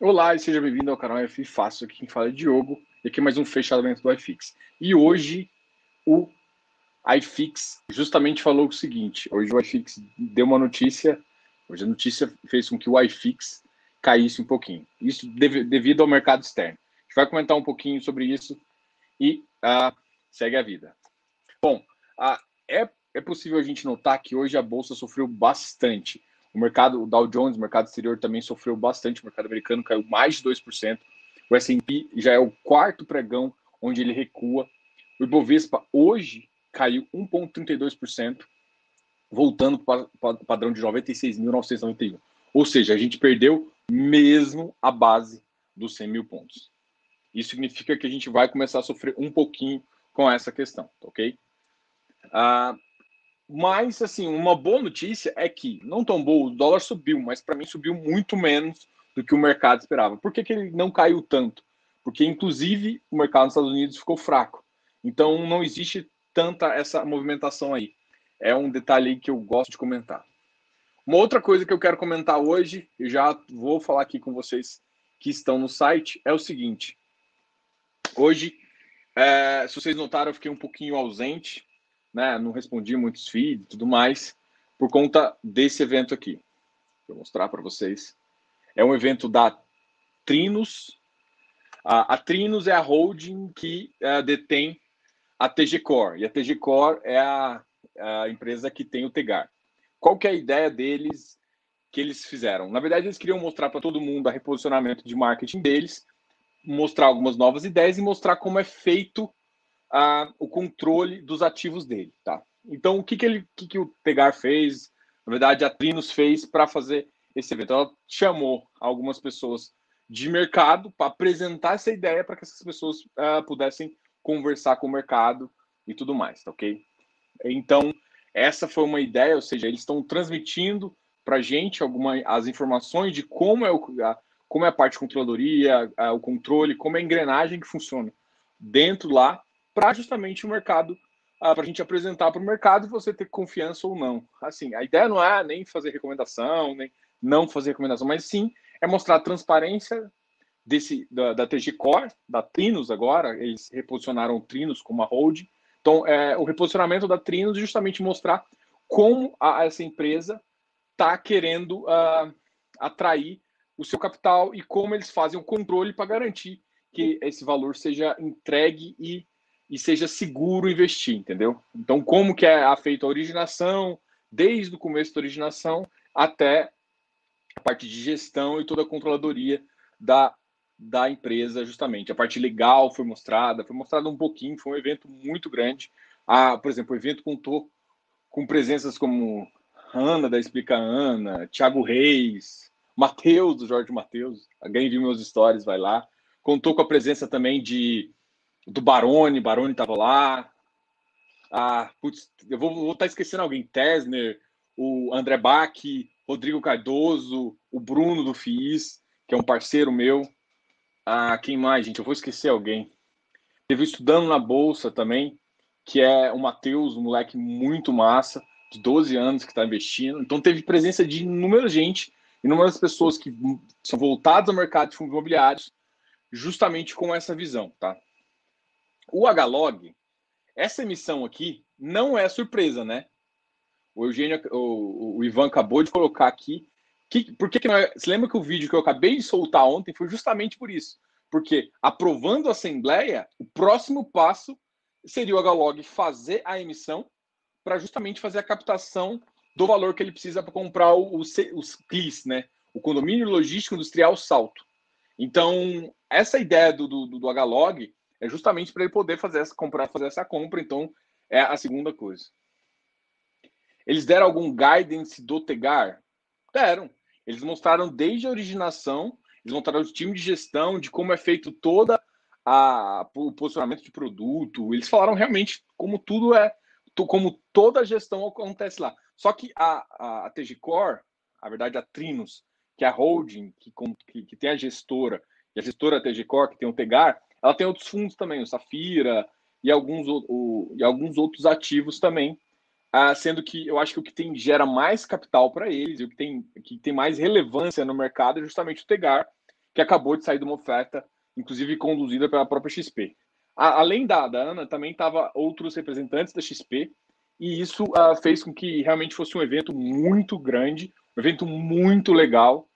Olá e seja bem-vindo ao canal F Fácil, aqui quem fala é Diogo, e aqui é mais um fechamento do iFix. E hoje o iFix justamente falou o seguinte, hoje o iFix deu uma notícia, hoje a notícia fez com que o iFix caísse um pouquinho, isso devido ao mercado externo. A gente vai comentar um pouquinho sobre isso e uh, segue a vida. Bom, é, é possível a gente notar que hoje a Bolsa sofreu bastante, o mercado, o Dow Jones, o mercado exterior também sofreu bastante, o mercado americano caiu mais de 2%. O S&P já é o quarto pregão onde ele recua. O Ibovespa hoje caiu 1,32%, voltando para o padrão de 96.991. Ou seja, a gente perdeu mesmo a base dos 100 mil pontos. Isso significa que a gente vai começar a sofrer um pouquinho com essa questão, ok? Ah, mas, assim, uma boa notícia é que, não tão boa, o dólar subiu, mas para mim subiu muito menos do que o mercado esperava. Por que, que ele não caiu tanto? Porque, inclusive, o mercado nos Estados Unidos ficou fraco. Então, não existe tanta essa movimentação aí. É um detalhe que eu gosto de comentar. Uma outra coisa que eu quero comentar hoje, eu já vou falar aqui com vocês que estão no site, é o seguinte. Hoje, é, se vocês notaram, eu fiquei um pouquinho ausente né, não respondi muitos feeds e tudo mais, por conta desse evento aqui. Vou mostrar para vocês. É um evento da Trinos. A, a Trinos é a holding que uh, detém a TG Core, e a TG Core é a, a empresa que tem o Tegar. Qual que é a ideia deles que eles fizeram? Na verdade, eles queriam mostrar para todo mundo o reposicionamento de marketing deles, mostrar algumas novas ideias e mostrar como é feito o controle dos ativos dele, tá? Então, o que, que, ele, que, que o Pegar fez? Na verdade, a Trinos fez para fazer esse evento. Ela chamou algumas pessoas de mercado para apresentar essa ideia para que essas pessoas uh, pudessem conversar com o mercado e tudo mais, tá ok? Então, essa foi uma ideia, ou seja, eles estão transmitindo para a gente alguma, as informações de como é, o, a, como é a parte de controladoria, a, o controle, como é a engrenagem que funciona dentro lá para justamente o mercado, uh, para a gente apresentar para o mercado e você ter confiança ou não. Assim, a ideia não é nem fazer recomendação, nem não fazer recomendação, mas sim é mostrar a transparência desse da, da TG Core, da Trinos agora, eles reposicionaram o Trinos como a hold. Então, é, o reposicionamento da Trinos é justamente mostrar como a, essa empresa está querendo uh, atrair o seu capital e como eles fazem o controle para garantir que esse valor seja entregue e e seja seguro investir, entendeu? Então, como que é feita a originação, desde o começo da originação até a parte de gestão e toda a controladoria da, da empresa, justamente. A parte legal foi mostrada, foi mostrada um pouquinho, foi um evento muito grande. Ah, por exemplo, o evento contou com presenças como Ana, da Explica Ana, Thiago Reis, Matheus, do Jorge Matheus. Alguém viu meus stories, vai lá. Contou com a presença também de do Baroni, Baroni estava lá. Ah, putz, eu vou estar tá esquecendo alguém. Tesner, o André Bach, Rodrigo Cardoso, o Bruno do FIIs, que é um parceiro meu. Ah, quem mais, gente? Eu vou esquecer alguém. Teve estudando na Bolsa também, que é o Matheus, um moleque muito massa, de 12 anos que está investindo. Então teve presença de inúmeras gente, inúmeras pessoas que são voltadas ao mercado de fundos imobiliários, justamente com essa visão, tá? O Hlog, essa emissão aqui não é surpresa, né? O Eugênio, o, o Ivan acabou de colocar aqui. Que, por que, que não é? Você lembra que o vídeo que eu acabei de soltar ontem foi justamente por isso? Porque aprovando a Assembleia, o próximo passo seria o Hlog fazer a emissão para justamente fazer a captação do valor que ele precisa para comprar o, o, os CLIs, né? O Condomínio Logístico Industrial Salto. Então, essa ideia do, do, do Hlog é justamente para ele poder fazer essa, comprar, fazer essa compra. Então, é a segunda coisa. Eles deram algum guidance do Tegar? Deram. Eles mostraram desde a originação, eles mostraram o time de gestão, de como é feito toda a, o posicionamento de produto. Eles falaram realmente como tudo é, como toda a gestão acontece lá. Só que a, a, a TG Core, a verdade, a Trinos, que é a holding, que, que, que tem a gestora, e a gestora TG Core, que tem o Tegar, ela tem outros fundos também, o Safira e alguns, o, e alguns outros ativos também, ah, sendo que eu acho que o que tem, gera mais capital para eles e o que tem, que tem mais relevância no mercado é justamente o Tegar, que acabou de sair de uma oferta, inclusive conduzida pela própria XP. A, além da, da Ana, também estava outros representantes da XP, e isso uh, fez com que realmente fosse um evento muito grande, um evento muito legal,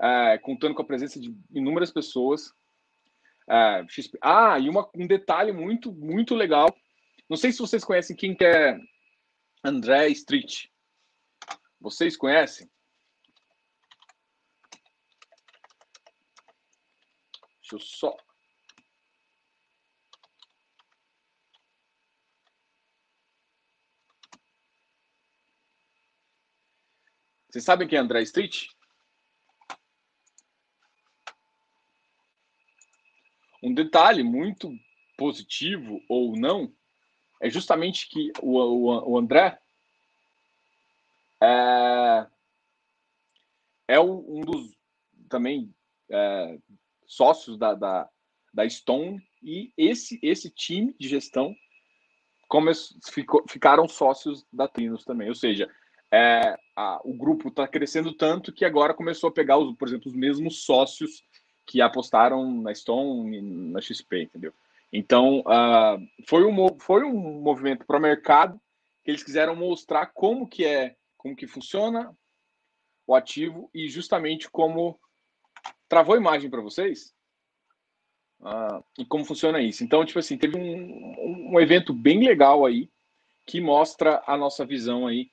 uh, contando com a presença de inúmeras pessoas. Uh, XP... Ah, e uma, um detalhe muito, muito legal. Não sei se vocês conhecem quem que é André Street. Vocês conhecem? Deixa eu só Vocês sabem quem é André Street? Um detalhe muito positivo ou não é justamente que o, o, o André é, é um dos também é, sócios da, da, da, Stone e esse, esse time de gestão come, ficou, ficaram sócios da Trinos também. Ou seja, é, a, o grupo está crescendo tanto que agora começou a pegar, os, por exemplo, os mesmos sócios que apostaram na Stone, na XP, entendeu? Então, uh, foi, um, foi um movimento para o mercado que eles quiseram mostrar como que é, como que funciona o ativo e justamente como travou a imagem para vocês uh, e como funciona isso. Então, tipo assim, teve um, um evento bem legal aí que mostra a nossa visão aí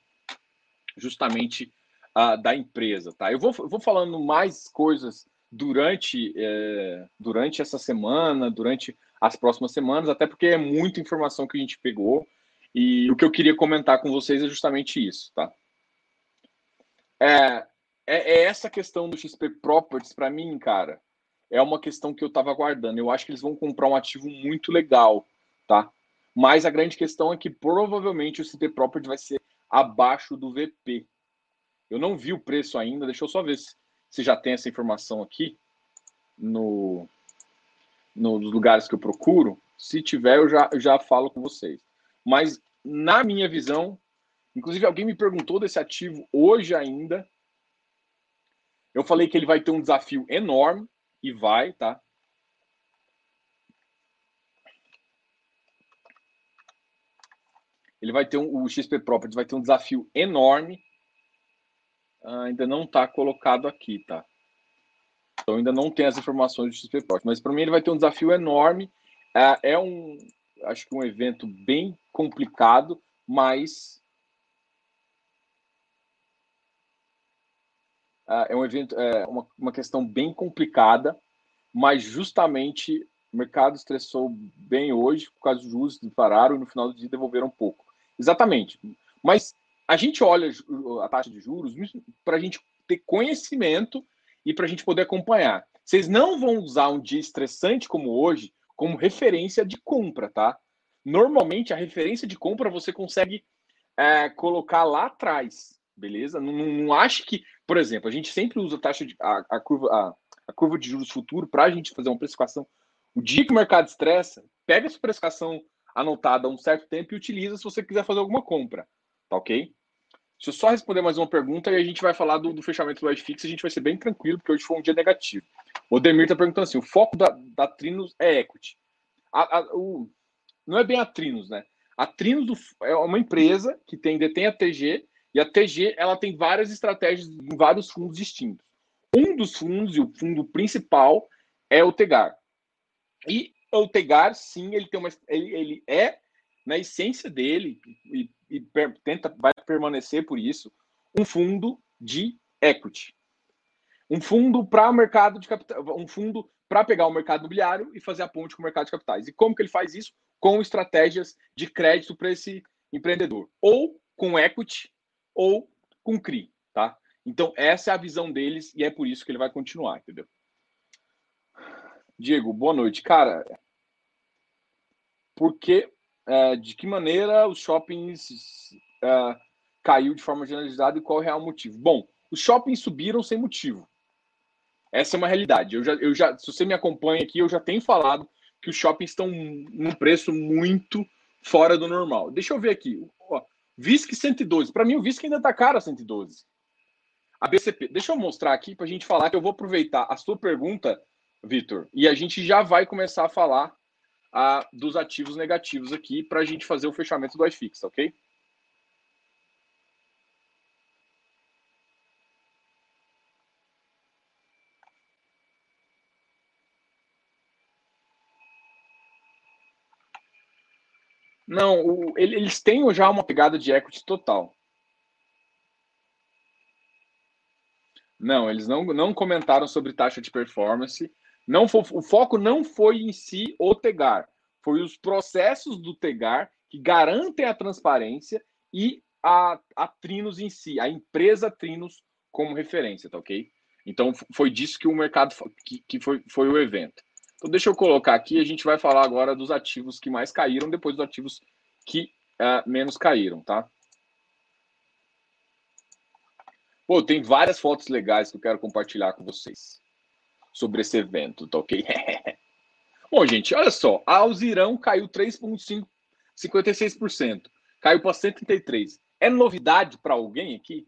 justamente uh, da empresa, tá? Eu vou, vou falando mais coisas durante, é, durante essa semana, durante as próximas semanas, até porque é muita informação que a gente pegou e o que eu queria comentar com vocês é justamente isso, tá? É, é, é essa questão do XP Properties, para mim, cara, é uma questão que eu estava aguardando. Eu acho que eles vão comprar um ativo muito legal, tá? Mas a grande questão é que provavelmente o XP Properties vai ser abaixo do VP. Eu não vi o preço ainda, deixa eu só ver se, se já tem essa informação aqui no, nos lugares que eu procuro. Se tiver, eu já, eu já falo com vocês. Mas, na minha visão, inclusive alguém me perguntou desse ativo hoje ainda. Eu falei que ele vai ter um desafio enorme, e vai, tá? Ele vai ter um, o XP Properties vai ter um desafio enorme. Ah, ainda não está colocado aqui, tá? Então ainda não tem as informações do XP Properties, mas para mim ele vai ter um desafio enorme. É, é um, acho que um evento bem complicado, mas ah, é um evento, é uma, uma questão bem complicada, mas justamente o mercado estressou bem hoje por causa dos juros pararam e no final do dia devolveram um pouco. Exatamente. Mas a gente olha a taxa de juros para a gente ter conhecimento e para a gente poder acompanhar. Vocês não vão usar um dia estressante como hoje como referência de compra, tá? Normalmente a referência de compra você consegue é, colocar lá atrás, beleza? Não, não, não acho que, por exemplo, a gente sempre usa a taxa de a, a curva a, a, curva de juros futuro para a gente fazer uma precificação. O dia que o mercado estressa, pega essa precificação anotada há um certo tempo e utiliza se você quiser fazer alguma compra. Tá ok? Deixa eu só responder mais uma pergunta e a gente vai falar do, do fechamento do iFix. A gente vai ser bem tranquilo, porque hoje foi um dia negativo. O Demir está perguntando assim: o foco da, da Trinos é equity. A, a, o, não é bem a Trinos, né? A Trinos do, é uma empresa que tem, detém a TG e a TG ela tem várias estratégias em vários fundos distintos. Um dos fundos, e o fundo principal, é o Tegar. E o Tegar, sim, ele tem uma. Ele, ele é, na essência dele, e, e per, tenta, vai permanecer por isso, um fundo de equity. Um fundo para o mercado de capital, um fundo para pegar o mercado imobiliário e fazer a ponte com o mercado de capitais. E como que ele faz isso? Com estratégias de crédito para esse empreendedor. Ou com equity, ou com CRI, tá? Então, essa é a visão deles e é por isso que ele vai continuar, entendeu? Diego, boa noite. Cara, porque é, de que maneira os shoppings é, caiu de forma generalizada e qual é o real motivo? Bom, os shoppings subiram sem motivo. Essa é uma realidade. Eu já, eu já, se você me acompanha aqui, eu já tenho falado que os shoppings estão num preço muito fora do normal. Deixa eu ver aqui. VISC 112. Para mim, o VISC ainda está caro a 112. A BCP. Deixa eu mostrar aqui para a gente falar que eu vou aproveitar a sua pergunta Vitor. E a gente já vai começar a falar ah, dos ativos negativos aqui para a gente fazer o fechamento do iFix, ok? Não, o, eles têm já uma pegada de equity total. Não, eles não, não comentaram sobre taxa de performance. Não foi, o foco não foi em si o Tegar, foi os processos do Tegar que garantem a transparência e a, a Trinos em si, a empresa Trinos como referência, tá ok? Então foi disso que o mercado que, que foi, foi o evento. Então, deixa eu colocar aqui. A gente vai falar agora dos ativos que mais caíram, depois dos ativos que uh, menos caíram, tá? Pô, tem várias fotos legais que eu quero compartilhar com vocês sobre esse evento, tá ok? Bom, gente, olha só. A Alzirão caiu 3,56%. Caiu para 133. É novidade para alguém aqui?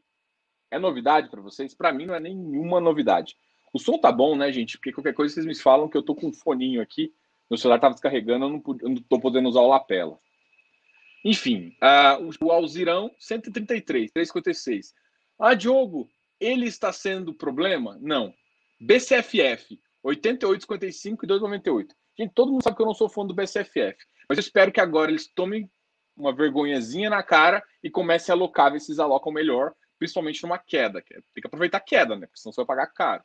É novidade para vocês? Para mim não é nenhuma novidade. O som tá bom, né, gente? Porque qualquer coisa vocês me falam que eu tô com um foninho aqui, meu celular tava descarregando, eu não, eu não tô podendo usar o lapela. Enfim, uh, o Alzirão, 133, 356. Ah, Diogo, ele está sendo problema? Não. BCFF, 88,55 e 2,98. Gente, todo mundo sabe que eu não sou fã do BCFF, mas eu espero que agora eles tomem uma vergonhazinha na cara e comecem a alocar, ver se eles alocam melhor, principalmente numa queda. Tem que aproveitar a queda, né? Porque senão você vai pagar caro.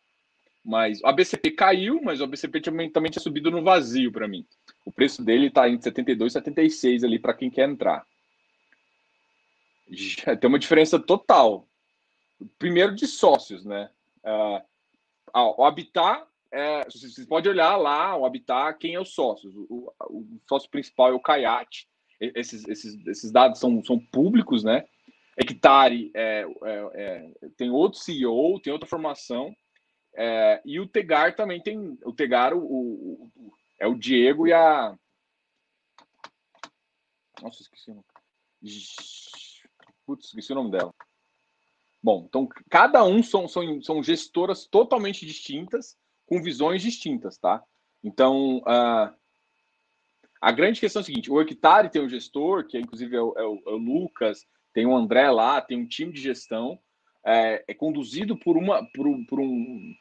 Mas o BCP caiu, mas o BCP também, também tinha subido no vazio para mim. O preço dele está entre 72 e 76 ali para quem quer entrar. Já tem uma diferença total. Primeiro de sócios, né? Uh, o Habitat, é, vocês podem olhar lá, o Habitat, quem é o sócio? O, o, o sócio principal é o Kayat. Esses, esses, esses dados são, são públicos, né? Hectare é, é, é, tem outro CEO, tem outra formação. É, e o Tegar também tem. O Tegar o, o, o, é o Diego e a. Nossa, esqueci o nome. Putz, esqueci o nome dela. Bom, então cada um são, são, são gestoras totalmente distintas, com visões distintas, tá? Então, uh, a grande questão é a seguinte: o Hectare tem um gestor, que é, inclusive é o, é, o, é o, Lucas, tem o André lá, tem um time de gestão, é, é conduzido por uma por, por um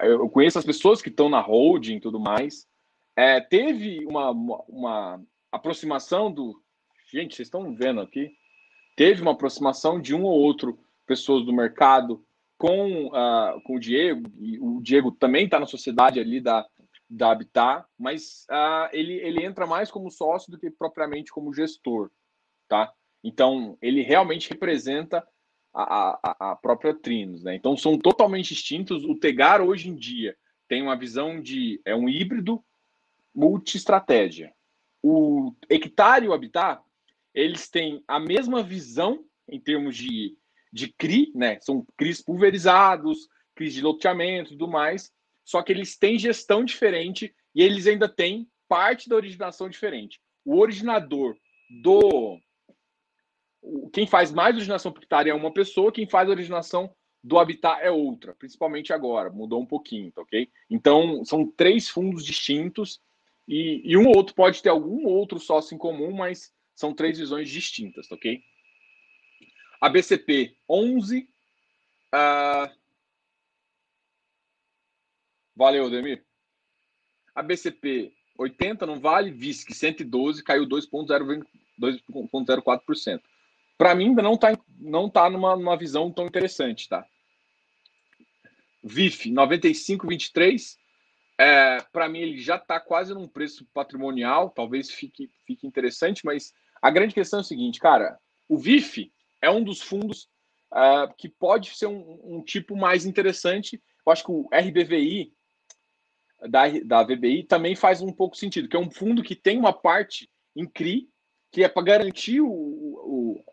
eu conheço as pessoas que estão na holding e tudo mais. É, teve uma, uma, uma, aproximação do. Gente, vocês estão vendo aqui? Teve uma aproximação de um ou outro pessoas do mercado com, uh, com o Diego, e o Diego também está na sociedade ali da, da Habitat, mas uh, ele, ele entra mais como sócio do que propriamente como gestor, tá? Então, ele realmente representa a, a, a própria Trinos, né? Então são totalmente distintos. O Tegar hoje em dia tem uma visão de é um híbrido multi-estratégia. O Hectare e o Habitat, eles têm a mesma visão em termos de, de CRI, né? São CRIs pulverizados, CRIs de loteamento e tudo mais, só que eles têm gestão diferente e eles ainda têm parte da originação diferente. O originador do quem faz mais originação pictária é uma pessoa, quem faz originação do habitat é outra, principalmente agora, mudou um pouquinho, tá ok? Então, são três fundos distintos e, e um ou outro pode ter algum outro sócio em comum, mas são três visões distintas, tá ok? A BCP 11. Uh... Valeu, Demir. A BCP 80 não vale, VISC 112 caiu 2,04% para mim ainda não está não tá numa, numa visão tão interessante, tá? VIF 95,23. É, para mim ele já está quase num preço patrimonial, talvez fique, fique interessante, mas a grande questão é o seguinte, cara, o VIF é um dos fundos uh, que pode ser um, um, tipo mais interessante. Eu acho que o RBVI da, da VBI também faz um pouco sentido, que é um fundo que tem uma parte em CRI que é para garantir o, o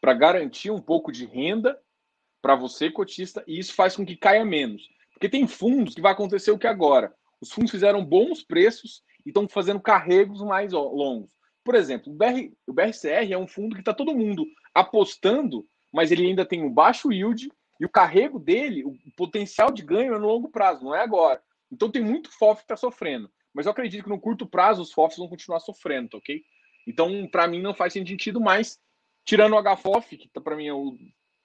para garantir um pouco de renda para você cotista e isso faz com que caia menos, porque tem fundos que vai acontecer o que agora. Os fundos fizeram bons preços e estão fazendo carregos mais longos. Por exemplo, o, BR, o BRCR é um fundo que está todo mundo apostando, mas ele ainda tem um baixo yield e o carrego dele, o potencial de ganho é no longo prazo, não é agora. Então tem muito FOF que está sofrendo. Mas eu acredito que no curto prazo os FOFs vão continuar sofrendo, ok? Então, para mim, não faz sentido mais. Tirando o HFOF, que tá, para mim é o.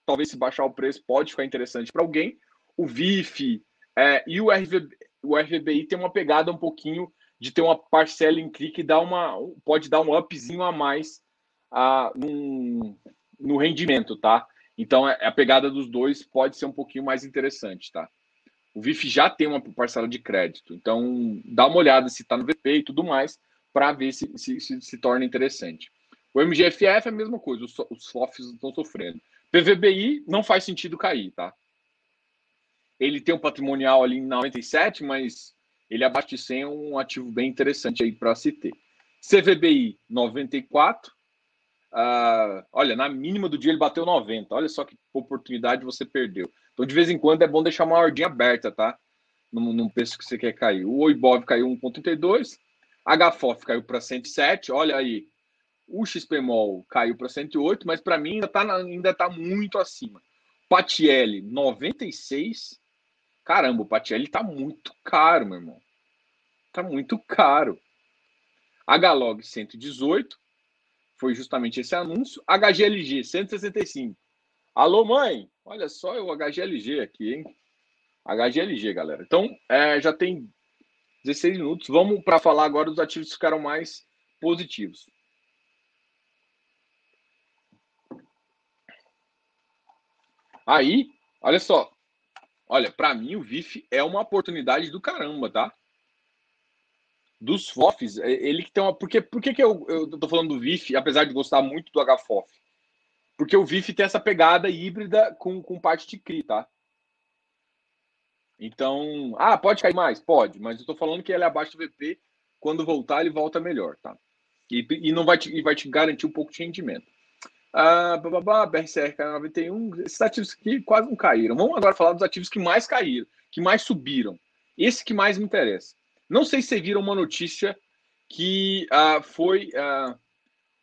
Talvez se baixar o preço pode ficar interessante para alguém. O VIF é, e o, RV, o RVBI tem uma pegada um pouquinho de ter uma parcela em CRI que dá uma, pode dar um upzinho a mais a, num, no rendimento, tá? Então, é, a pegada dos dois pode ser um pouquinho mais interessante, tá? O VIF já tem uma parcela de crédito, então dá uma olhada se está no VP e tudo mais, para ver se se, se se, torna interessante. O MGFF é a mesma coisa, os, os estão sofrendo. PVBI não faz sentido cair, tá? Ele tem um patrimonial ali em 97, mas ele abaixo de 100 é um ativo bem interessante aí para se ter. CVBI 94, Uh, olha, na mínima do dia ele bateu 90. Olha só que oportunidade você perdeu. Então, de vez em quando é bom deixar uma ordem aberta, tá? Num, num preço que você quer cair. O Oibov caiu 1,32. HFOF caiu para 107. Olha aí. O XPMOL caiu para 108, mas para mim ainda está ainda tá muito acima. Patiel 96. Caramba, o Patiel está muito caro, meu irmão. Está muito caro. HLOG 118 foi justamente esse anúncio. HGLG 165. Alô, mãe? Olha só o HGLG aqui, hein? HGLG, galera. Então, é, já tem 16 minutos. Vamos para falar agora dos ativos que ficaram mais positivos. Aí, olha só. Olha, para mim o VIF é uma oportunidade do caramba, tá? Dos FOFs, é, ele que tem uma. Por que, por que, que eu, eu tô falando do VIF, apesar de gostar muito do HFOF? Porque o VIF tem essa pegada híbrida com, com parte de CRI, tá? Então, ah, pode cair mais? Pode, mas eu tô falando que ele é abaixo do VP. Quando voltar, ele volta melhor, tá? E, e não vai te, e vai te garantir um pouco de rendimento. Ah, bababá, BRCR caiu 91. Esses ativos aqui quase não caíram. Vamos agora falar dos ativos que mais caíram, que mais subiram. Esse que mais me interessa. Não sei se vocês viram uma notícia que uh, foi uh,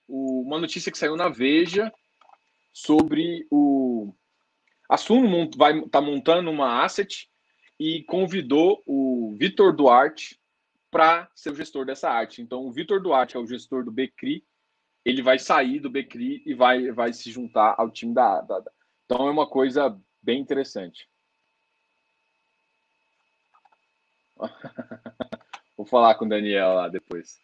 uma notícia que saiu na Veja sobre o. A Suno vai tá montando uma asset e convidou o Vitor Duarte para ser o gestor dessa arte. Então, o Vitor Duarte é o gestor do Becri, ele vai sair do Becri e vai, vai se juntar ao time da, da, da. Então, é uma coisa bem interessante. Vou falar com o Daniel lá depois.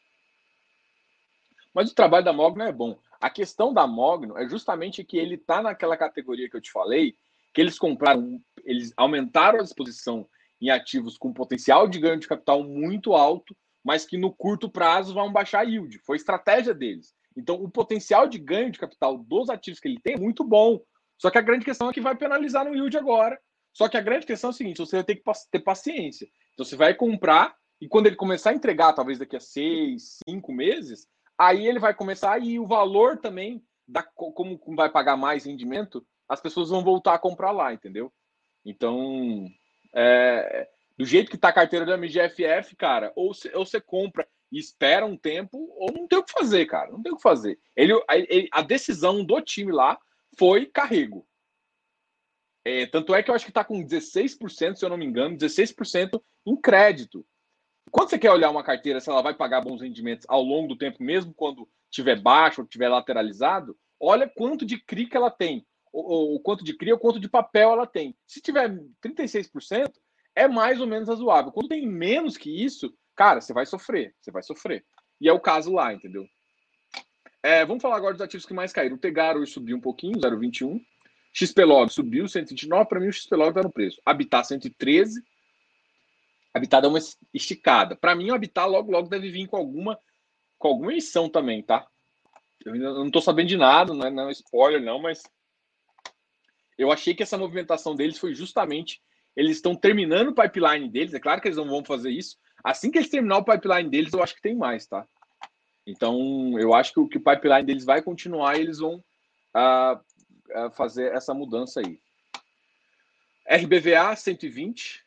Mas o trabalho da Mogno é bom. A questão da Mogno é justamente que ele está naquela categoria que eu te falei, que eles compraram, eles aumentaram a exposição em ativos com potencial de ganho de capital muito alto, mas que no curto prazo vão baixar a yield. Foi estratégia deles. Então, o potencial de ganho de capital dos ativos que ele tem é muito bom. Só que a grande questão é que vai penalizar no yield agora. Só que a grande questão é o seguinte: você vai ter que ter paciência. Então, você vai comprar e quando ele começar a entregar, talvez daqui a seis, cinco meses, aí ele vai começar e o valor também, da, como vai pagar mais rendimento, as pessoas vão voltar a comprar lá, entendeu? Então, é, do jeito que está a carteira da MGFF, cara, ou ou você compra e espera um tempo, ou não tem o que fazer, cara. Não tem o que fazer. Ele, a, a decisão do time lá foi carrego. É, tanto é que eu acho que está com 16%, se eu não me engano, 16% em crédito. Quando você quer olhar uma carteira, se ela vai pagar bons rendimentos ao longo do tempo, mesmo quando tiver baixo ou tiver lateralizado, olha quanto de CRI que ela tem. O, quanto de CRI ou quanto de papel ela tem. Se tiver 36%, é mais ou menos razoável. Quando tem menos que isso, cara, você vai sofrer. Você vai sofrer. E é o caso lá, entendeu? É, vamos falar agora dos ativos que mais caíram. O Tegaro subiu um pouquinho, 0,21. XPlog subiu 129. Para mim, o XPlog está no preço. Habitat 113 Habitat dá uma esticada. Para mim, o Habitat logo, logo deve vir com alguma, com alguma emissão também, tá? Eu não estou sabendo de nada, não é, não é spoiler, não, mas eu achei que essa movimentação deles foi justamente. Eles estão terminando o pipeline deles, é claro que eles não vão fazer isso. Assim que eles terminar o pipeline deles, eu acho que tem mais, tá? Então, eu acho que o, que o pipeline deles vai continuar e eles vão uh, uh, fazer essa mudança aí. RBVA 120.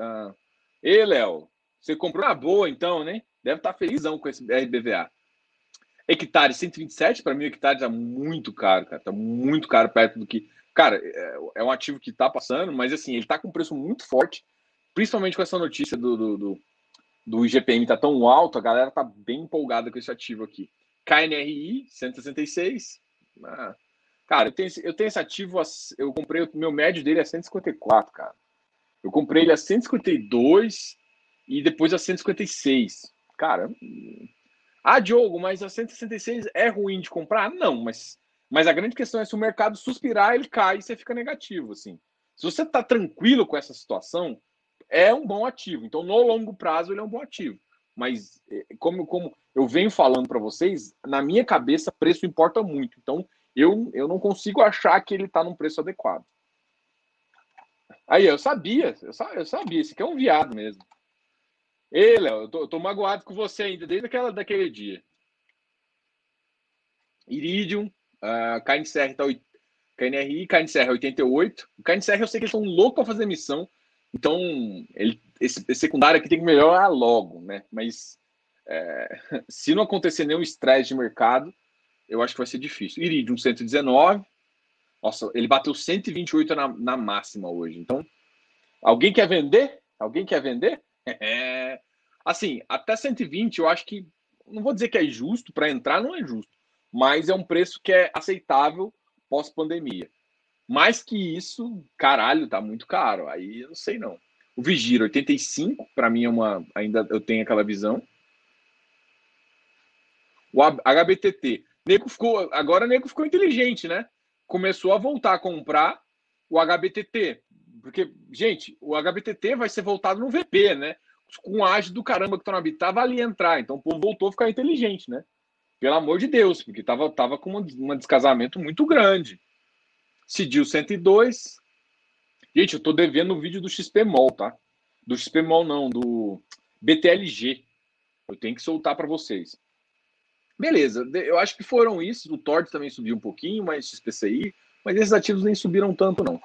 Uh, Ei, Léo, você comprou na boa então, né? Deve estar tá felizão com esse RBVA. Hectare 127, para mim, o hectare está muito caro, cara. Tá muito caro perto do que. Cara, é, é um ativo que está passando, mas assim, ele está com um preço muito forte. principalmente com essa notícia do, do, do, do IGPM tá tão alto, a galera tá bem empolgada com esse ativo aqui. KNRI, 166. Ah, cara, eu tenho, eu tenho esse ativo, eu comprei, o meu médio dele é 154, cara. Eu comprei ele a 152 e depois a 156. Cara, ah, Diogo, mas a 166 é ruim de comprar? Não, mas, mas a grande questão é se o mercado suspirar, ele cai e você fica negativo, assim. Se você está tranquilo com essa situação, é um bom ativo. Então, no longo prazo, ele é um bom ativo. Mas, é, como, como eu venho falando para vocês, na minha cabeça, preço importa muito. Então, eu, eu não consigo achar que ele está num preço adequado. Aí, eu sabia, eu sabia, esse aqui é um viado mesmo. Léo, eu tô, eu tô magoado com você ainda, desde aquela, daquele dia. Iridium, uh, KNCR tá, KNRI, KNCR 88. O KNCR eu sei que eles estão loucos para fazer missão, então ele, esse, esse, secundário aqui tem que melhorar logo, né? Mas é, se não acontecer nenhum estresse de mercado, eu acho que vai ser difícil. Iridium 119, nossa, ele bateu 128 na, na máxima hoje. Então, alguém quer vender? Alguém quer vender? É, assim, até 120 eu acho que não vou dizer que é justo para entrar, não é justo, mas é um preço que é aceitável pós-pandemia. Mais que isso, caralho, tá muito caro. Aí eu não sei não. O Vigir 85, para mim é uma ainda eu tenho aquela visão. O HBTT, nego ficou, agora o nego ficou inteligente, né? Começou a voltar a comprar o HBTT. Porque, gente, o HBTT vai ser voltado no VP, né? Com a ágio do caramba que tá no Habitat, ali entrar. Então o povo voltou a ficar inteligente, né? Pelo amor de Deus, porque tava, tava com um descasamento muito grande. Cidil 102. Gente, eu tô devendo o vídeo do XPMOL, tá? Do XPMOL não, do BTLG. Eu tenho que soltar para vocês. Beleza, eu acho que foram isso. O Tord também subiu um pouquinho, mas XPCI, mas esses ativos nem subiram tanto, não.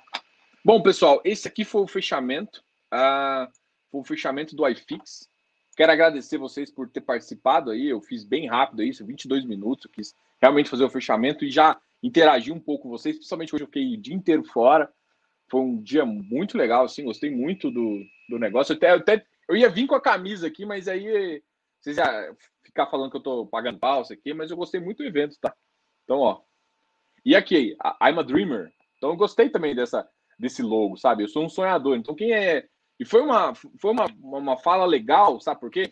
Bom, pessoal, esse aqui foi o fechamento. Uh, foi o fechamento do iFix. Quero agradecer vocês por ter participado aí. Eu fiz bem rápido isso, 22 minutos. Eu quis realmente fazer o fechamento e já interagir um pouco com vocês, principalmente hoje eu fiquei o dia inteiro fora. Foi um dia muito legal, assim, gostei muito do, do negócio. Eu até, eu até eu ia vir com a camisa aqui, mas aí vocês já ficar falando que eu tô pagando pau, isso aqui, mas eu gostei muito do evento, tá? Então, ó. E aqui, I'm a Dreamer. Então, eu gostei também dessa, desse logo, sabe? Eu sou um sonhador. Então, quem é. E foi uma, foi uma, uma fala legal, sabe por quê?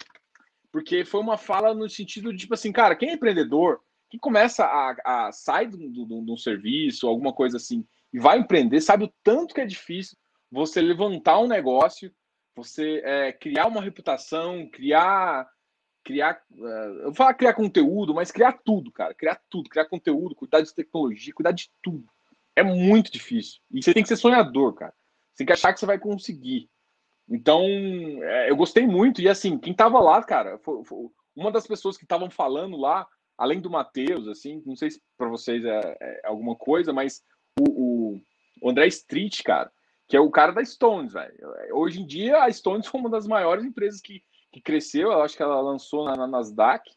Porque foi uma fala no sentido de, tipo assim, cara, quem é empreendedor, que começa a, a sair de um serviço, alguma coisa assim, e vai empreender, sabe o tanto que é difícil você levantar um negócio, você é, criar uma reputação, criar criar, uh, eu vou falar criar conteúdo, mas criar tudo, cara, criar tudo, criar conteúdo, cuidar de tecnologia, cuidar de tudo. É muito difícil. E você tem que ser sonhador, cara. Você tem que achar que você vai conseguir. Então, é, eu gostei muito. E assim, quem tava lá, cara, foi, foi uma das pessoas que estavam falando lá, além do Matheus, assim, não sei se para vocês é, é, alguma coisa, mas o, o, André Street, cara, que é o cara da Stones, velho. Hoje em dia, a Stones foi uma das maiores empresas que que cresceu, eu acho que ela lançou na, na Nasdaq.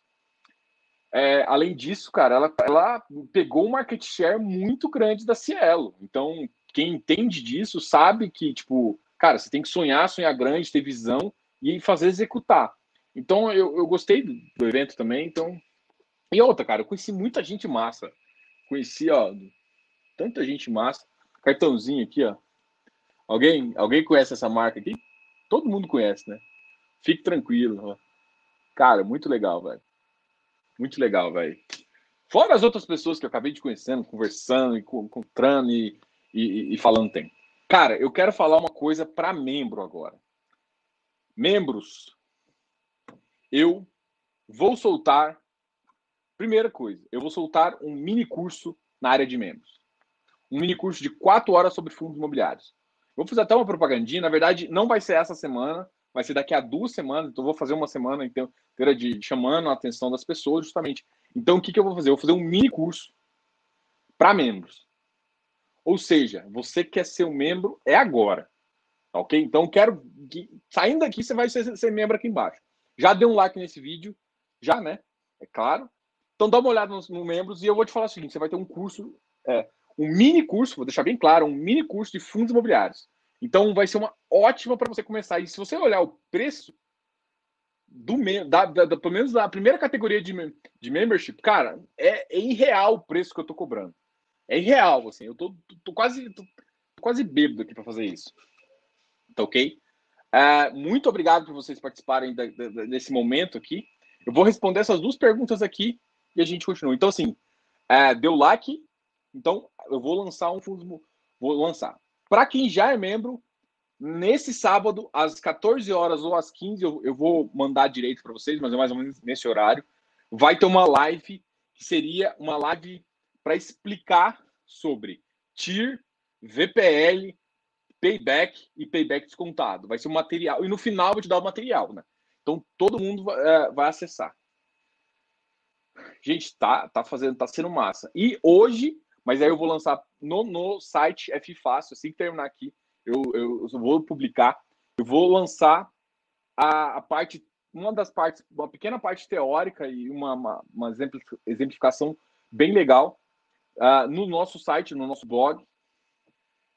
É, além disso, cara, ela, ela pegou um market share muito grande da Cielo. Então, quem entende disso sabe que, tipo, cara, você tem que sonhar, sonhar grande, ter visão e fazer executar. Então, eu, eu gostei do, do evento também. Então, e outra, cara, eu conheci muita gente massa. Conheci, ó, tanta gente massa. Cartãozinho aqui, ó. Alguém, alguém conhece essa marca aqui? Todo mundo conhece, né? Fique tranquilo. Cara, muito legal, velho. Muito legal, velho. Fora as outras pessoas que eu acabei de conhecendo, conversando, encontrando e, e, e falando tem. Cara, eu quero falar uma coisa para membro agora. Membros, eu vou soltar. Primeira coisa, eu vou soltar um mini curso na área de membros. Um mini curso de quatro horas sobre fundos imobiliários. Vou fazer até uma propagandinha. Na verdade, não vai ser essa semana, vai ser daqui a duas semanas, então vou fazer uma semana inteira de, chamando a atenção das pessoas, justamente. Então, o que, que eu vou fazer? Eu vou fazer um mini curso para membros. Ou seja, você quer ser um membro, é agora. Ok? Então, quero. Que, saindo daqui, você vai ser, ser membro aqui embaixo. Já deu um like nesse vídeo, já, né? É claro. Então, dá uma olhada nos, nos membros e eu vou te falar o seguinte: você vai ter um curso, é, um mini curso, vou deixar bem claro, um mini curso de fundos imobiliários. Então vai ser uma ótima para você começar. E se você olhar o preço do da, da, da, pelo menos da primeira categoria de, de membership, cara, é, é irreal o preço que eu tô cobrando. É irreal, assim. Eu tô, tô, tô quase tô, tô, quase bêbado aqui para fazer isso. Tá ok? Uh, muito obrigado por vocês participarem da, da, desse momento aqui. Eu vou responder essas duas perguntas aqui e a gente continua. Então, assim, uh, deu like. Então, eu vou lançar um fundo. Vou lançar. Para quem já é membro, nesse sábado, às 14 horas ou às 15, eu, eu vou mandar direito para vocês, mas é mais ou menos nesse horário. Vai ter uma live que seria uma live para explicar sobre TIR, VPL, payback e payback descontado. Vai ser um material. E no final eu vou te dar o material, né? Então todo mundo vai, é, vai acessar. Gente, tá, tá fazendo, tá sendo massa. E hoje, mas aí eu vou lançar no, no site F Fácil, assim que terminar aqui, eu, eu, eu vou publicar, eu vou lançar a, a, parte, uma das partes, uma pequena parte teórica e uma, uma, uma exemplificação bem legal uh, no nosso site, no nosso blog,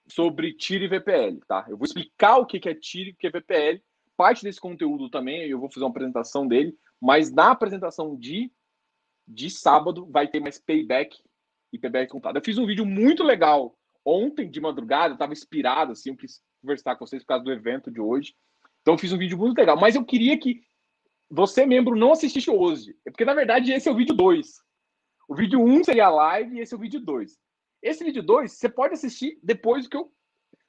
sobre TIR e VPL, tá? Eu vou explicar o que é TIR e o que é VPL. Parte desse conteúdo também, eu vou fazer uma apresentação dele, mas na apresentação de, de sábado vai ter mais payback e payback contado. Eu fiz um vídeo muito legal ontem de madrugada, eu estava inspirado, assim, eu quis conversar com vocês por causa do evento de hoje. Então eu fiz um vídeo muito legal, mas eu queria que você, membro, não assistisse hoje. Porque, na verdade, esse é o vídeo 2. O vídeo 1 um seria a live e esse é o vídeo 2. Esse vídeo 2, você pode assistir depois que eu.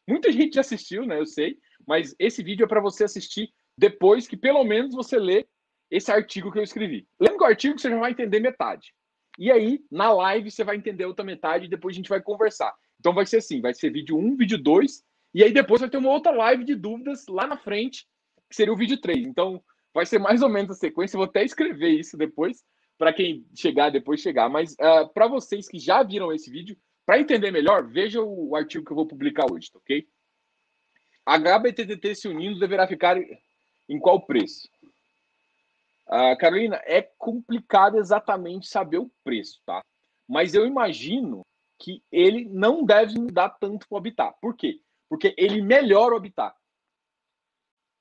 Muita gente já assistiu, né? Eu sei. Mas esse vídeo é para você assistir depois que pelo menos você lê esse artigo que eu escrevi. Lendo o artigo, você já vai entender metade. E aí, na live, você vai entender a outra metade e depois a gente vai conversar. Então vai ser assim: vai ser vídeo 1, vídeo 2, e aí depois vai ter uma outra live de dúvidas lá na frente, que seria o vídeo 3. Então vai ser mais ou menos a sequência. Vou até escrever isso depois, para quem chegar depois chegar. Mas uh, ah, para vocês que já viram esse vídeo, para entender melhor, veja o artigo que eu vou publicar hoje, tá ok? HBTT se unindo deverá ficar em qual preço? Uh, Carolina, é complicado exatamente saber o preço, tá? Mas eu imagino que ele não deve mudar tanto para o habitat. Por quê? Porque ele melhora o habitat.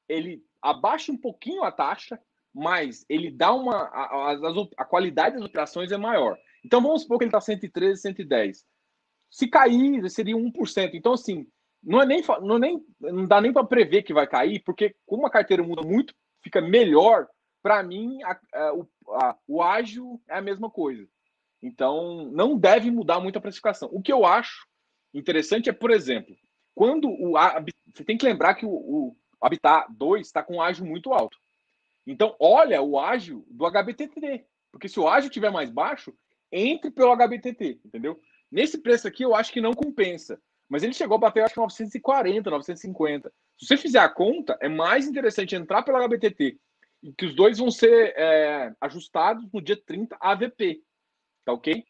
Ele abaixa um pouquinho a taxa, mas ele dá uma. A, a, a qualidade das operações é maior. Então vamos supor que ele está 113, 110. Se cair, seria 1%. Então, assim, não é nem, não, é nem, não dá nem para prever que vai cair, porque como a carteira muda muito, fica melhor. Para mim, a, a, o, a, o ágil é a mesma coisa. Então, não deve mudar muito a precificação. O que eu acho interessante é, por exemplo, quando o. Você tem que lembrar que o, o Habitat 2 está com ágil muito alto. Então, olha o ágil do HBTT. Porque se o ágil estiver mais baixo, entre pelo HBTT, entendeu? Nesse preço aqui, eu acho que não compensa. Mas ele chegou a bater, acho que 940, 950. Se você fizer a conta, é mais interessante entrar pelo HBTT, que os dois vão ser é, ajustados no dia 30 AVP. Tá ok?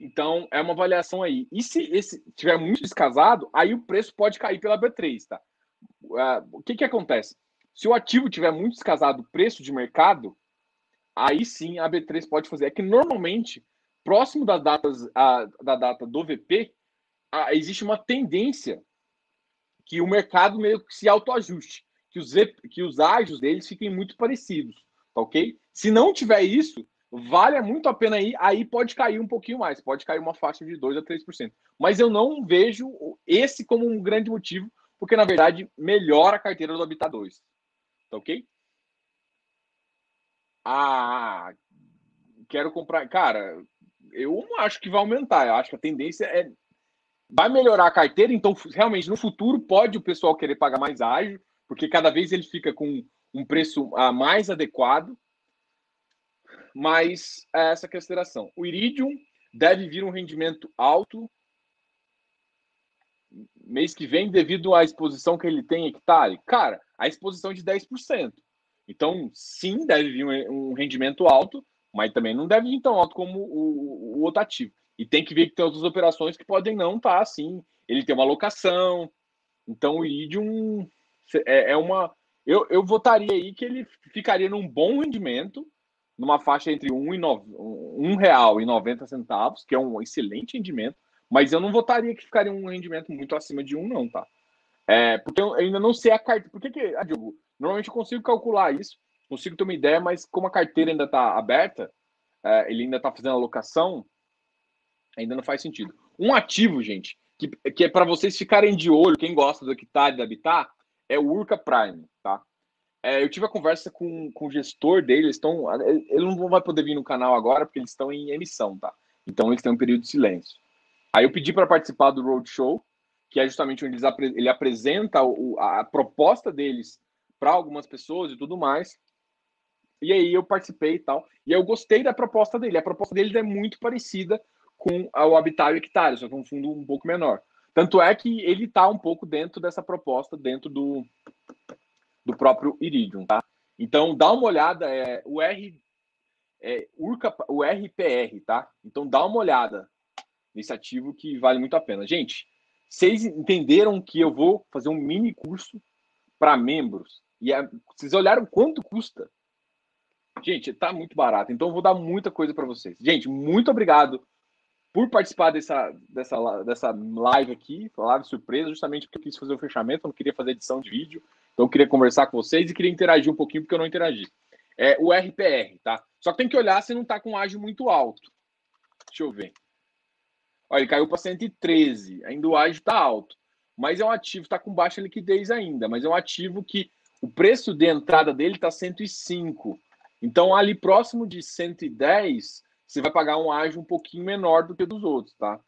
Então, é uma avaliação aí. E se esse tiver muito descasado, aí o preço pode cair pela B3, tá? Uh, o que que acontece? Se o ativo tiver muito descasado preço de mercado, aí sim a B3 pode fazer. É que normalmente próximo das datas, a, da data do VP, a, existe uma tendência que o mercado meio que se autoajuste, que os, que os ágios deles fiquem muito parecidos, tá ok? Se não tiver isso, vale muito a pena ir, aí pode cair um pouquinho mais, pode cair uma faixa de 2 a 3%. Mas eu não vejo esse como um grande motivo, porque na verdade melhora a carteira do Habitat 2. Tá ok? Ah, quero comprar. Cara, eu não acho que vai aumentar. Eu acho que a tendência é. Vai melhorar a carteira, então realmente no futuro pode o pessoal querer pagar mais ágil, porque cada vez ele fica com um preço uh, mais adequado. Mas é essa consideração. O Iridium deve vir um rendimento alto mês que vem devido à exposição que ele tem em hectare. Cara, a exposição é de 10%. Então, sim, deve vir um rendimento alto, mas também não deve ir tão alto como o, o outro ativo. E tem que ver que tem outras operações que podem não estar tá, assim. Ele tem uma locação. Então o Iridium é, é uma. Eu, eu votaria aí que ele ficaria num bom rendimento, numa faixa entre um e no, um real e 90 centavos, que é um excelente rendimento, mas eu não votaria que ficaria um rendimento muito acima de um, não, tá? É, porque eu ainda não sei a carteira. Por que, que ah, Diogo, normalmente eu consigo calcular isso, consigo ter uma ideia, mas como a carteira ainda está aberta, é, ele ainda está fazendo alocação, ainda não faz sentido. Um ativo, gente, que, que é para vocês ficarem de olho, quem gosta do Hectare da Habitat, é o Urca Prime, tá? É, eu tive a conversa com, com o gestor dele, eles estão. Ele não vai poder vir no canal agora, porque eles estão em emissão, tá? Então eles têm um período de silêncio. Aí eu pedi para participar do Roadshow, que é justamente onde eles, ele apresenta o, a, proposta deles para algumas pessoas e tudo mais. E aí eu participei e tal. E eu gostei da proposta dele. A proposta deles é muito parecida com o Habitat Hectare, só que é um fundo um pouco menor. Tanto é que ele está um pouco dentro dessa proposta, dentro do, do próprio Iridium, tá? Então dá uma olhada, é, o R é, Urca, o RPR, tá? Então dá uma olhada nesse ativo que vale muito a pena. Gente, vocês entenderam que eu vou fazer um mini curso para membros e é, vocês olharam quanto custa? Gente, tá muito barato. Então eu vou dar muita coisa para vocês. Gente, muito obrigado por participar dessa, dessa, dessa live aqui, live surpresa, justamente porque eu quis fazer o fechamento, eu não queria fazer edição de vídeo, então eu queria conversar com vocês e queria interagir um pouquinho, porque eu não interagi. É o RPR, tá? Só que tem que olhar se não tá com ágio muito alto. Deixa eu ver. Olha, ele caiu para 113, ainda o ágio tá alto, mas é um ativo, tá com baixa liquidez ainda, mas é um ativo que o preço de entrada dele tá 105. Então, ali próximo de 110, você vai pagar um ágio um pouquinho menor do que dos outros, tá?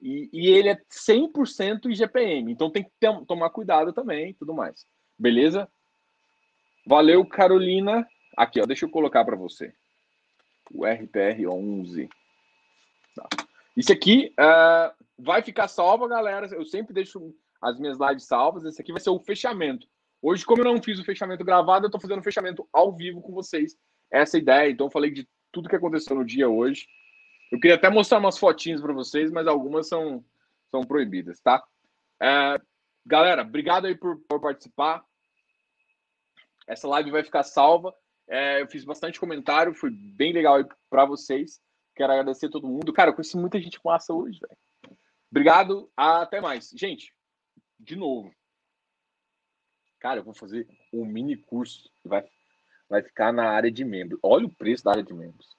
E, e ele é 100% IGPM, então tem que ter, tomar cuidado também tudo mais. Beleza? Valeu, Carolina. Aqui, ó, deixa eu colocar para você. O RPR 11. Tá. Isso aqui uh, vai ficar salvo, galera. Eu sempre deixo as minhas lives salvas. Esse aqui vai ser o fechamento. Hoje, como eu não fiz o fechamento gravado, eu estou fazendo o fechamento ao vivo com vocês. Essa é ideia. Então, eu falei de tudo que aconteceu no dia hoje. Eu queria até mostrar umas fotinhas para vocês, mas algumas são, são proibidas, tá? É, galera, obrigado aí por, por, participar. Essa live vai ficar salva. É, eu fiz bastante comentário, foi bem legal aí para vocês. Quero agradecer a todo mundo. Cara, eu conheci muita gente massa hoje, velho. Obrigado, até mais. Gente, de novo. Cara, eu vou fazer um mini curso vai vai ficar na área de membros. Olha o preço da área de membros.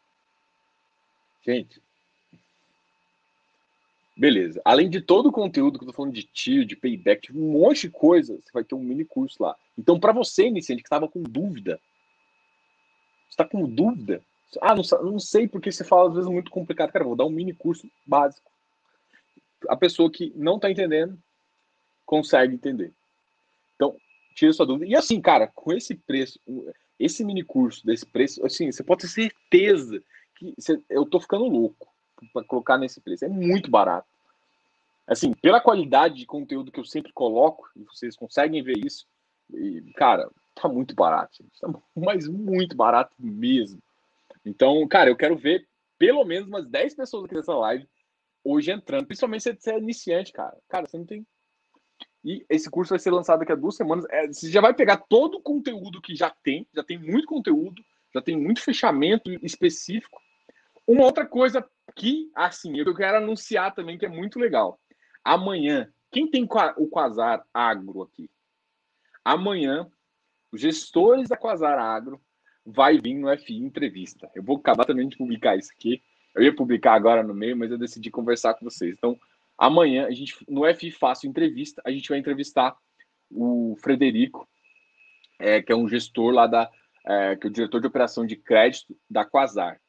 Gente. Beleza. Além de todo o conteúdo que eu tô falando de tio, de payback, de um monte de coisa, você vai ter um mini curso lá. Então, para você, iniciante, que estava com dúvida, está com dúvida? Ah, não, não sei porque você fala às vezes muito complicado. Cara, vou dar um mini curso básico. A pessoa que não está entendendo consegue entender. Então, tira sua dúvida. E assim, cara, com esse preço, esse mini curso desse preço, assim, você pode ter certeza que você, eu tô ficando louco para colocar nesse preço. É muito barato. Assim, pela qualidade de conteúdo que eu sempre coloco, e vocês conseguem ver isso, e, cara, tá muito barato. Tá, mas muito barato mesmo. Então, cara, eu quero ver pelo menos umas 10 pessoas aqui nessa live hoje entrando, principalmente se você é iniciante, cara. Cara, você não tem e esse curso vai ser lançado daqui a duas semanas. É, você já vai pegar todo o conteúdo que já tem, já tem muito conteúdo, já tem muito fechamento específico. Uma outra coisa que, assim, eu quero anunciar também que é muito legal. Amanhã, quem tem o Quasar Agro aqui? Amanhã, os gestores da Quasar Agro vai vir no FI entrevista. Eu vou acabar também de publicar isso aqui. Eu ia publicar agora no meio, mas eu decidi conversar com vocês. Então, Amanhã, a gente, no F Fácil Entrevista, a gente vai entrevistar o Frederico, é, que é um gestor lá da. É, que é o diretor de operação de crédito da Quasar.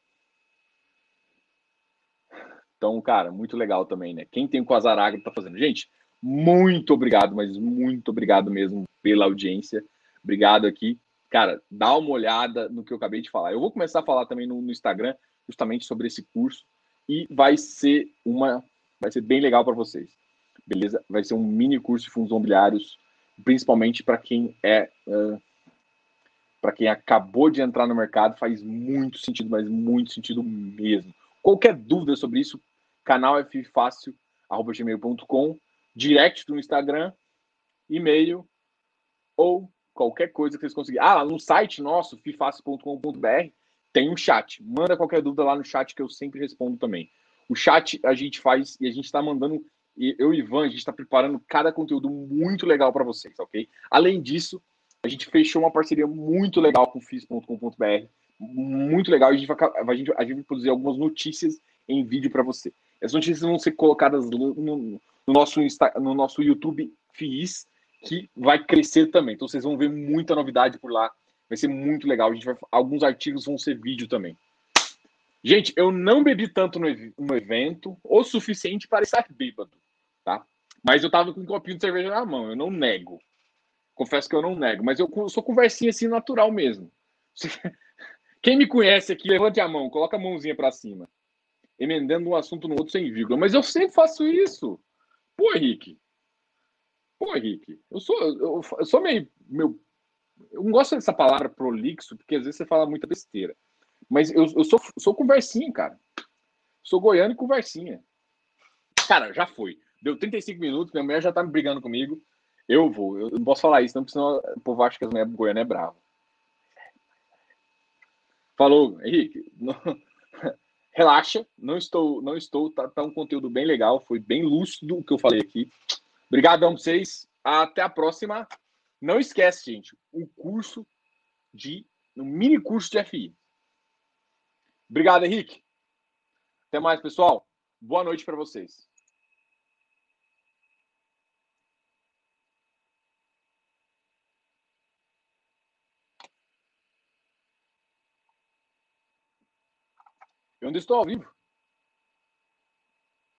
Então, cara, muito legal também, né? Quem tem o Quasar Agro tá fazendo. Gente, muito obrigado, mas muito obrigado mesmo pela audiência. Obrigado aqui. Cara, dá uma olhada no que eu acabei de falar. Eu vou começar a falar também no, no Instagram, justamente sobre esse curso. E vai ser uma Vai ser bem legal para vocês. Beleza? Vai ser um mini curso de fundos imobiliários, principalmente para quem é. Uh, para quem acabou de entrar no mercado, faz muito sentido, mas muito sentido mesmo. Qualquer dúvida sobre isso, canal ffácil.gmail.com, direct no Instagram, e-mail ou qualquer coisa que vocês conseguirem. Ah, no site nosso, fifácil.com.br, tem um chat. Manda qualquer dúvida lá no chat que eu sempre respondo também. O chat a gente faz e a gente está mandando eu e Ivan, a gente está preparando cada conteúdo muito legal para vocês, ok? Além disso, a gente fechou uma parceria muito legal com FIS.com.br, muito legal. A gente, vai, a, gente, a gente vai produzir algumas notícias em vídeo para você. Essas notícias vão ser colocadas no, no, nosso, Insta, no nosso YouTube FIS, que vai crescer também. Então vocês vão ver muita novidade por lá. Vai ser muito legal. A gente vai, alguns artigos vão ser vídeo também. Gente, eu não bebi tanto no, evento, o suficiente para estar bêbado, tá? Mas eu tava com um copinho de cerveja na mão, eu não nego. Confesso que eu não nego, mas eu, sou conversinha assim natural mesmo. Quem me conhece aqui, levante a mão, coloca a mãozinha para cima. Emendando um assunto no outro sem vírgula. Mas eu sempre faço isso. Pô, Henrique. Pô, Henrique. Eu sou, eu, eu sou meio, meu. Eu não gosto dessa palavra prolixo, porque às vezes você fala muita besteira. Mas eu, eu sou, sou conversinha, cara. Sou goiano e conversinha. Cara, já foi. Deu 35 minutos, minha mulher já tá me brigando comigo. Eu vou. Eu não posso falar isso, não, porque senão o povo acha que as mulheres goianas é brava. Falou, Henrique. Não, relaxa, não estou, não estou, tá, tá, um conteúdo bem legal, foi bem lúcido o que eu falei aqui. Obrigadão pra vocês. Até a próxima. Não esquece, gente, o curso de um mini curso de FI. Obrigado, Henrique. Até mais, pessoal. Boa noite para vocês. Eu ainda estou ao vivo.